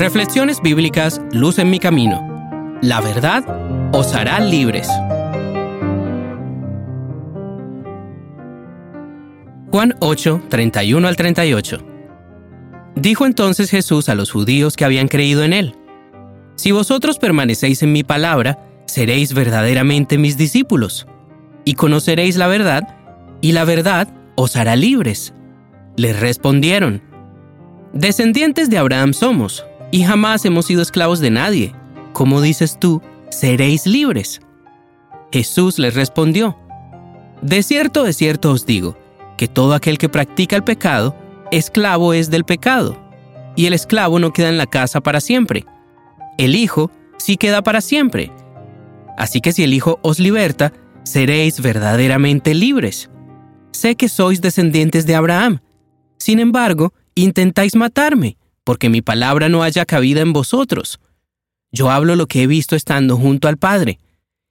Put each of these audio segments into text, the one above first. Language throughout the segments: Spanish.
Reflexiones bíblicas Luz en mi camino. La verdad os hará libres. Juan 8, 31 al 38. Dijo entonces Jesús a los judíos que habían creído en él, Si vosotros permanecéis en mi palabra, seréis verdaderamente mis discípulos, y conoceréis la verdad, y la verdad os hará libres. Les respondieron, Descendientes de Abraham somos y jamás hemos sido esclavos de nadie. Como dices tú, seréis libres. Jesús les respondió, De cierto, de cierto os digo, que todo aquel que practica el pecado, esclavo es del pecado, y el esclavo no queda en la casa para siempre. El Hijo sí queda para siempre. Así que si el Hijo os liberta, seréis verdaderamente libres. Sé que sois descendientes de Abraham. Sin embargo, intentáis matarme porque mi palabra no haya cabida en vosotros. Yo hablo lo que he visto estando junto al Padre,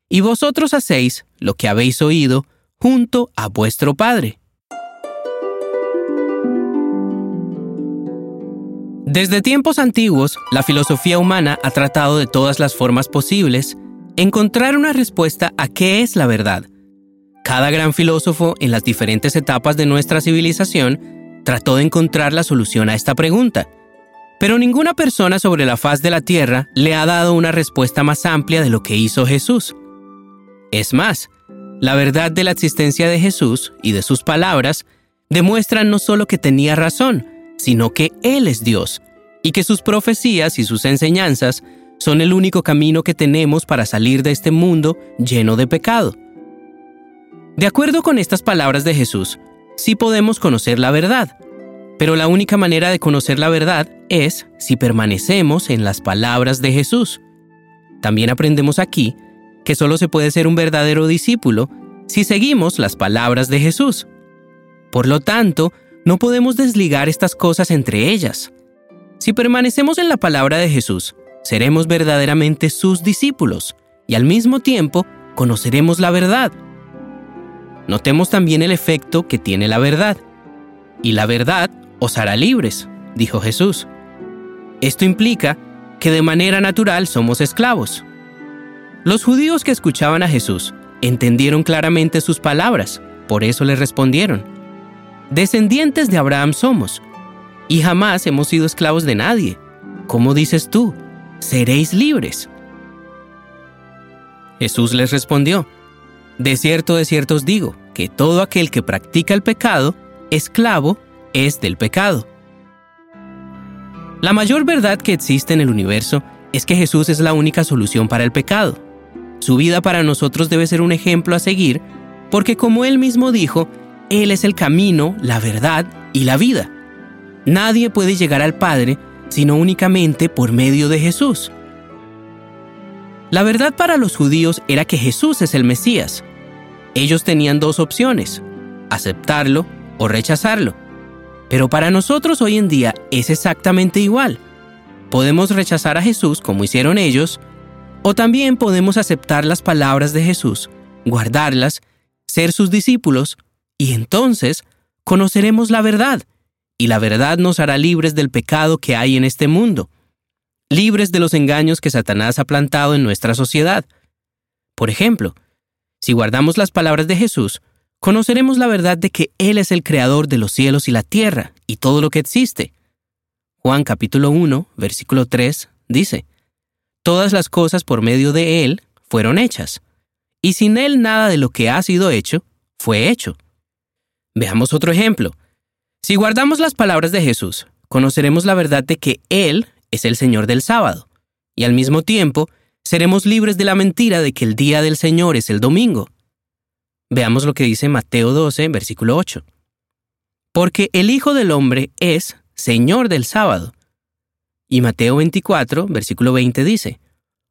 y vosotros hacéis lo que habéis oído junto a vuestro Padre. Desde tiempos antiguos, la filosofía humana ha tratado de todas las formas posibles encontrar una respuesta a qué es la verdad. Cada gran filósofo en las diferentes etapas de nuestra civilización trató de encontrar la solución a esta pregunta, pero ninguna persona sobre la faz de la tierra le ha dado una respuesta más amplia de lo que hizo Jesús. Es más, la verdad de la existencia de Jesús y de sus palabras demuestran no solo que tenía razón, sino que Él es Dios, y que sus profecías y sus enseñanzas son el único camino que tenemos para salir de este mundo lleno de pecado. De acuerdo con estas palabras de Jesús, sí podemos conocer la verdad, pero la única manera de conocer la verdad es si permanecemos en las palabras de Jesús. También aprendemos aquí que solo se puede ser un verdadero discípulo si seguimos las palabras de Jesús. Por lo tanto, no podemos desligar estas cosas entre ellas. Si permanecemos en la palabra de Jesús, seremos verdaderamente sus discípulos y al mismo tiempo conoceremos la verdad. Notemos también el efecto que tiene la verdad. Y la verdad os hará libres, dijo Jesús. Esto implica que de manera natural somos esclavos. Los judíos que escuchaban a Jesús entendieron claramente sus palabras, por eso le respondieron, Descendientes de Abraham somos, y jamás hemos sido esclavos de nadie. ¿Cómo dices tú? Seréis libres. Jesús les respondió, De cierto, de cierto os digo, que todo aquel que practica el pecado, esclavo es del pecado. La mayor verdad que existe en el universo es que Jesús es la única solución para el pecado. Su vida para nosotros debe ser un ejemplo a seguir, porque como él mismo dijo, Él es el camino, la verdad y la vida. Nadie puede llegar al Padre sino únicamente por medio de Jesús. La verdad para los judíos era que Jesús es el Mesías. Ellos tenían dos opciones, aceptarlo o rechazarlo. Pero para nosotros hoy en día es exactamente igual. Podemos rechazar a Jesús como hicieron ellos, o también podemos aceptar las palabras de Jesús, guardarlas, ser sus discípulos, y entonces conoceremos la verdad, y la verdad nos hará libres del pecado que hay en este mundo, libres de los engaños que Satanás ha plantado en nuestra sociedad. Por ejemplo, si guardamos las palabras de Jesús, conoceremos la verdad de que Él es el creador de los cielos y la tierra y todo lo que existe. Juan capítulo 1, versículo 3 dice, Todas las cosas por medio de Él fueron hechas, y sin Él nada de lo que ha sido hecho fue hecho. Veamos otro ejemplo. Si guardamos las palabras de Jesús, conoceremos la verdad de que Él es el Señor del sábado, y al mismo tiempo seremos libres de la mentira de que el día del Señor es el domingo. Veamos lo que dice Mateo 12, versículo 8. Porque el Hijo del Hombre es Señor del sábado. Y Mateo 24, versículo 20 dice,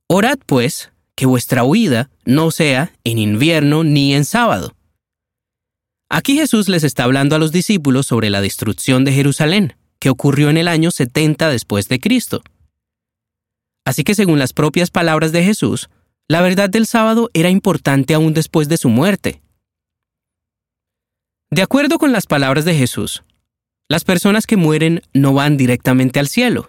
Orad pues que vuestra huida no sea en invierno ni en sábado. Aquí Jesús les está hablando a los discípulos sobre la destrucción de Jerusalén, que ocurrió en el año 70 después de Cristo. Así que según las propias palabras de Jesús, la verdad del sábado era importante aún después de su muerte, de acuerdo con las palabras de Jesús, las personas que mueren no van directamente al cielo,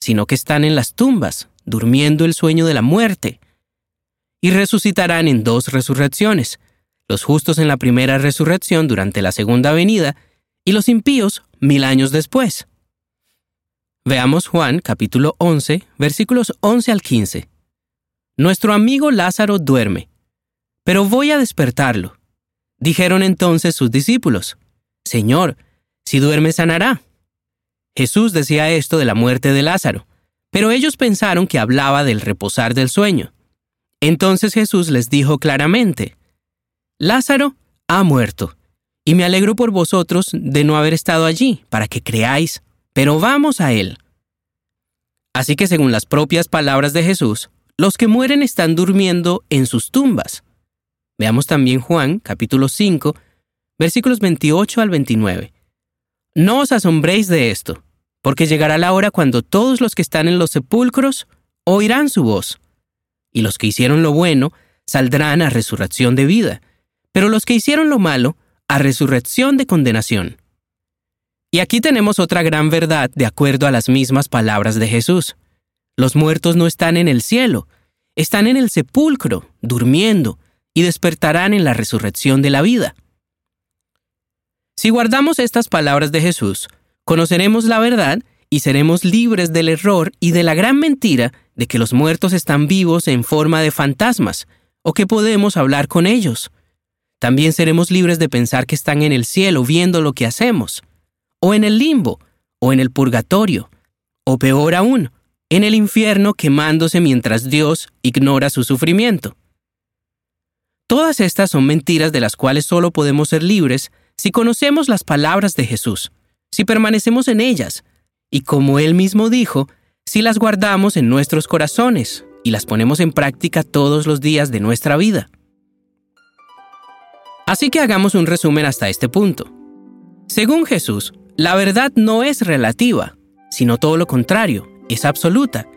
sino que están en las tumbas, durmiendo el sueño de la muerte. Y resucitarán en dos resurrecciones, los justos en la primera resurrección durante la segunda venida, y los impíos mil años después. Veamos Juan capítulo 11, versículos 11 al 15. Nuestro amigo Lázaro duerme, pero voy a despertarlo. Dijeron entonces sus discípulos, Señor, si duerme sanará. Jesús decía esto de la muerte de Lázaro, pero ellos pensaron que hablaba del reposar del sueño. Entonces Jesús les dijo claramente, Lázaro ha muerto, y me alegro por vosotros de no haber estado allí, para que creáis, pero vamos a él. Así que según las propias palabras de Jesús, los que mueren están durmiendo en sus tumbas. Veamos también Juan, capítulo 5, versículos 28 al 29. No os asombréis de esto, porque llegará la hora cuando todos los que están en los sepulcros oirán su voz, y los que hicieron lo bueno saldrán a resurrección de vida, pero los que hicieron lo malo a resurrección de condenación. Y aquí tenemos otra gran verdad de acuerdo a las mismas palabras de Jesús. Los muertos no están en el cielo, están en el sepulcro, durmiendo, y despertarán en la resurrección de la vida. Si guardamos estas palabras de Jesús, conoceremos la verdad y seremos libres del error y de la gran mentira de que los muertos están vivos en forma de fantasmas o que podemos hablar con ellos. También seremos libres de pensar que están en el cielo viendo lo que hacemos, o en el limbo, o en el purgatorio, o peor aún, en el infierno quemándose mientras Dios ignora su sufrimiento. Todas estas son mentiras de las cuales solo podemos ser libres si conocemos las palabras de Jesús si permanecemos en ellas, y como Él mismo dijo, si las guardamos en nuestros corazones y las ponemos en práctica todos los días de nuestra vida. Así que hagamos un resumen hasta este punto. Según Jesús, la verdad no es relativa, sino todo lo contrario, es absoluta.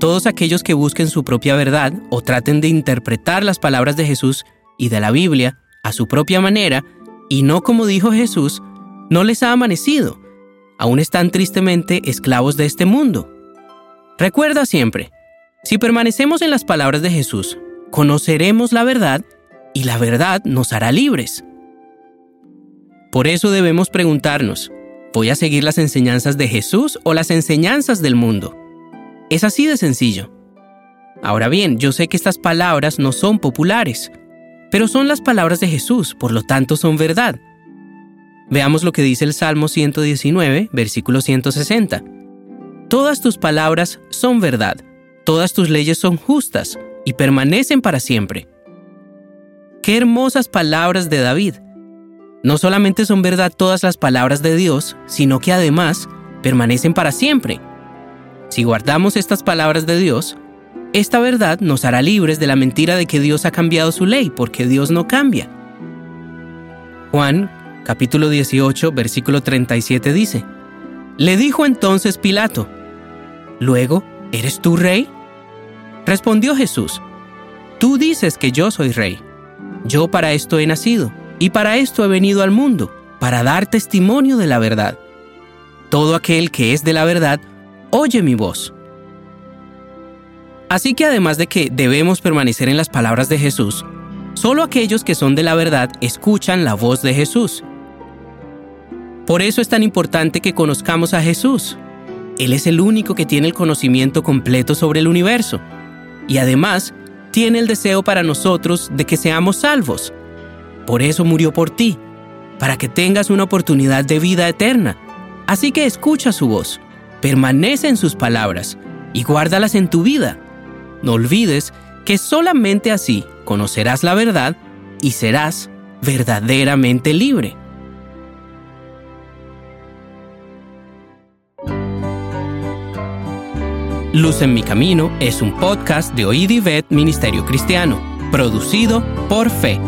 Todos aquellos que busquen su propia verdad o traten de interpretar las palabras de Jesús y de la Biblia a su propia manera, y no como dijo Jesús, no les ha amanecido. Aún están tristemente esclavos de este mundo. Recuerda siempre, si permanecemos en las palabras de Jesús, conoceremos la verdad y la verdad nos hará libres. Por eso debemos preguntarnos, ¿voy a seguir las enseñanzas de Jesús o las enseñanzas del mundo? Es así de sencillo. Ahora bien, yo sé que estas palabras no son populares, pero son las palabras de Jesús, por lo tanto son verdad. Veamos lo que dice el Salmo 119, versículo 160. Todas tus palabras son verdad, todas tus leyes son justas y permanecen para siempre. Qué hermosas palabras de David. No solamente son verdad todas las palabras de Dios, sino que además permanecen para siempre. Si guardamos estas palabras de Dios, esta verdad nos hará libres de la mentira de que Dios ha cambiado su ley, porque Dios no cambia. Juan capítulo 18, versículo 37 dice, Le dijo entonces Pilato, Luego, ¿eres tú rey? Respondió Jesús, Tú dices que yo soy rey. Yo para esto he nacido, y para esto he venido al mundo, para dar testimonio de la verdad. Todo aquel que es de la verdad, oye mi voz. Así que además de que debemos permanecer en las palabras de Jesús, solo aquellos que son de la verdad escuchan la voz de Jesús por eso es tan importante que conozcamos a Jesús. Él es el único que tiene el conocimiento completo sobre el universo. Y además, tiene el deseo para nosotros de que seamos salvos. Por eso murió por ti, para que tengas una oportunidad de vida eterna. Así que escucha su voz, permanece en sus palabras y guárdalas en tu vida. No olvides que solamente así conocerás la verdad y serás verdaderamente libre. Luz en mi camino es un podcast de Oíd Ministerio Cristiano, producido por Fe.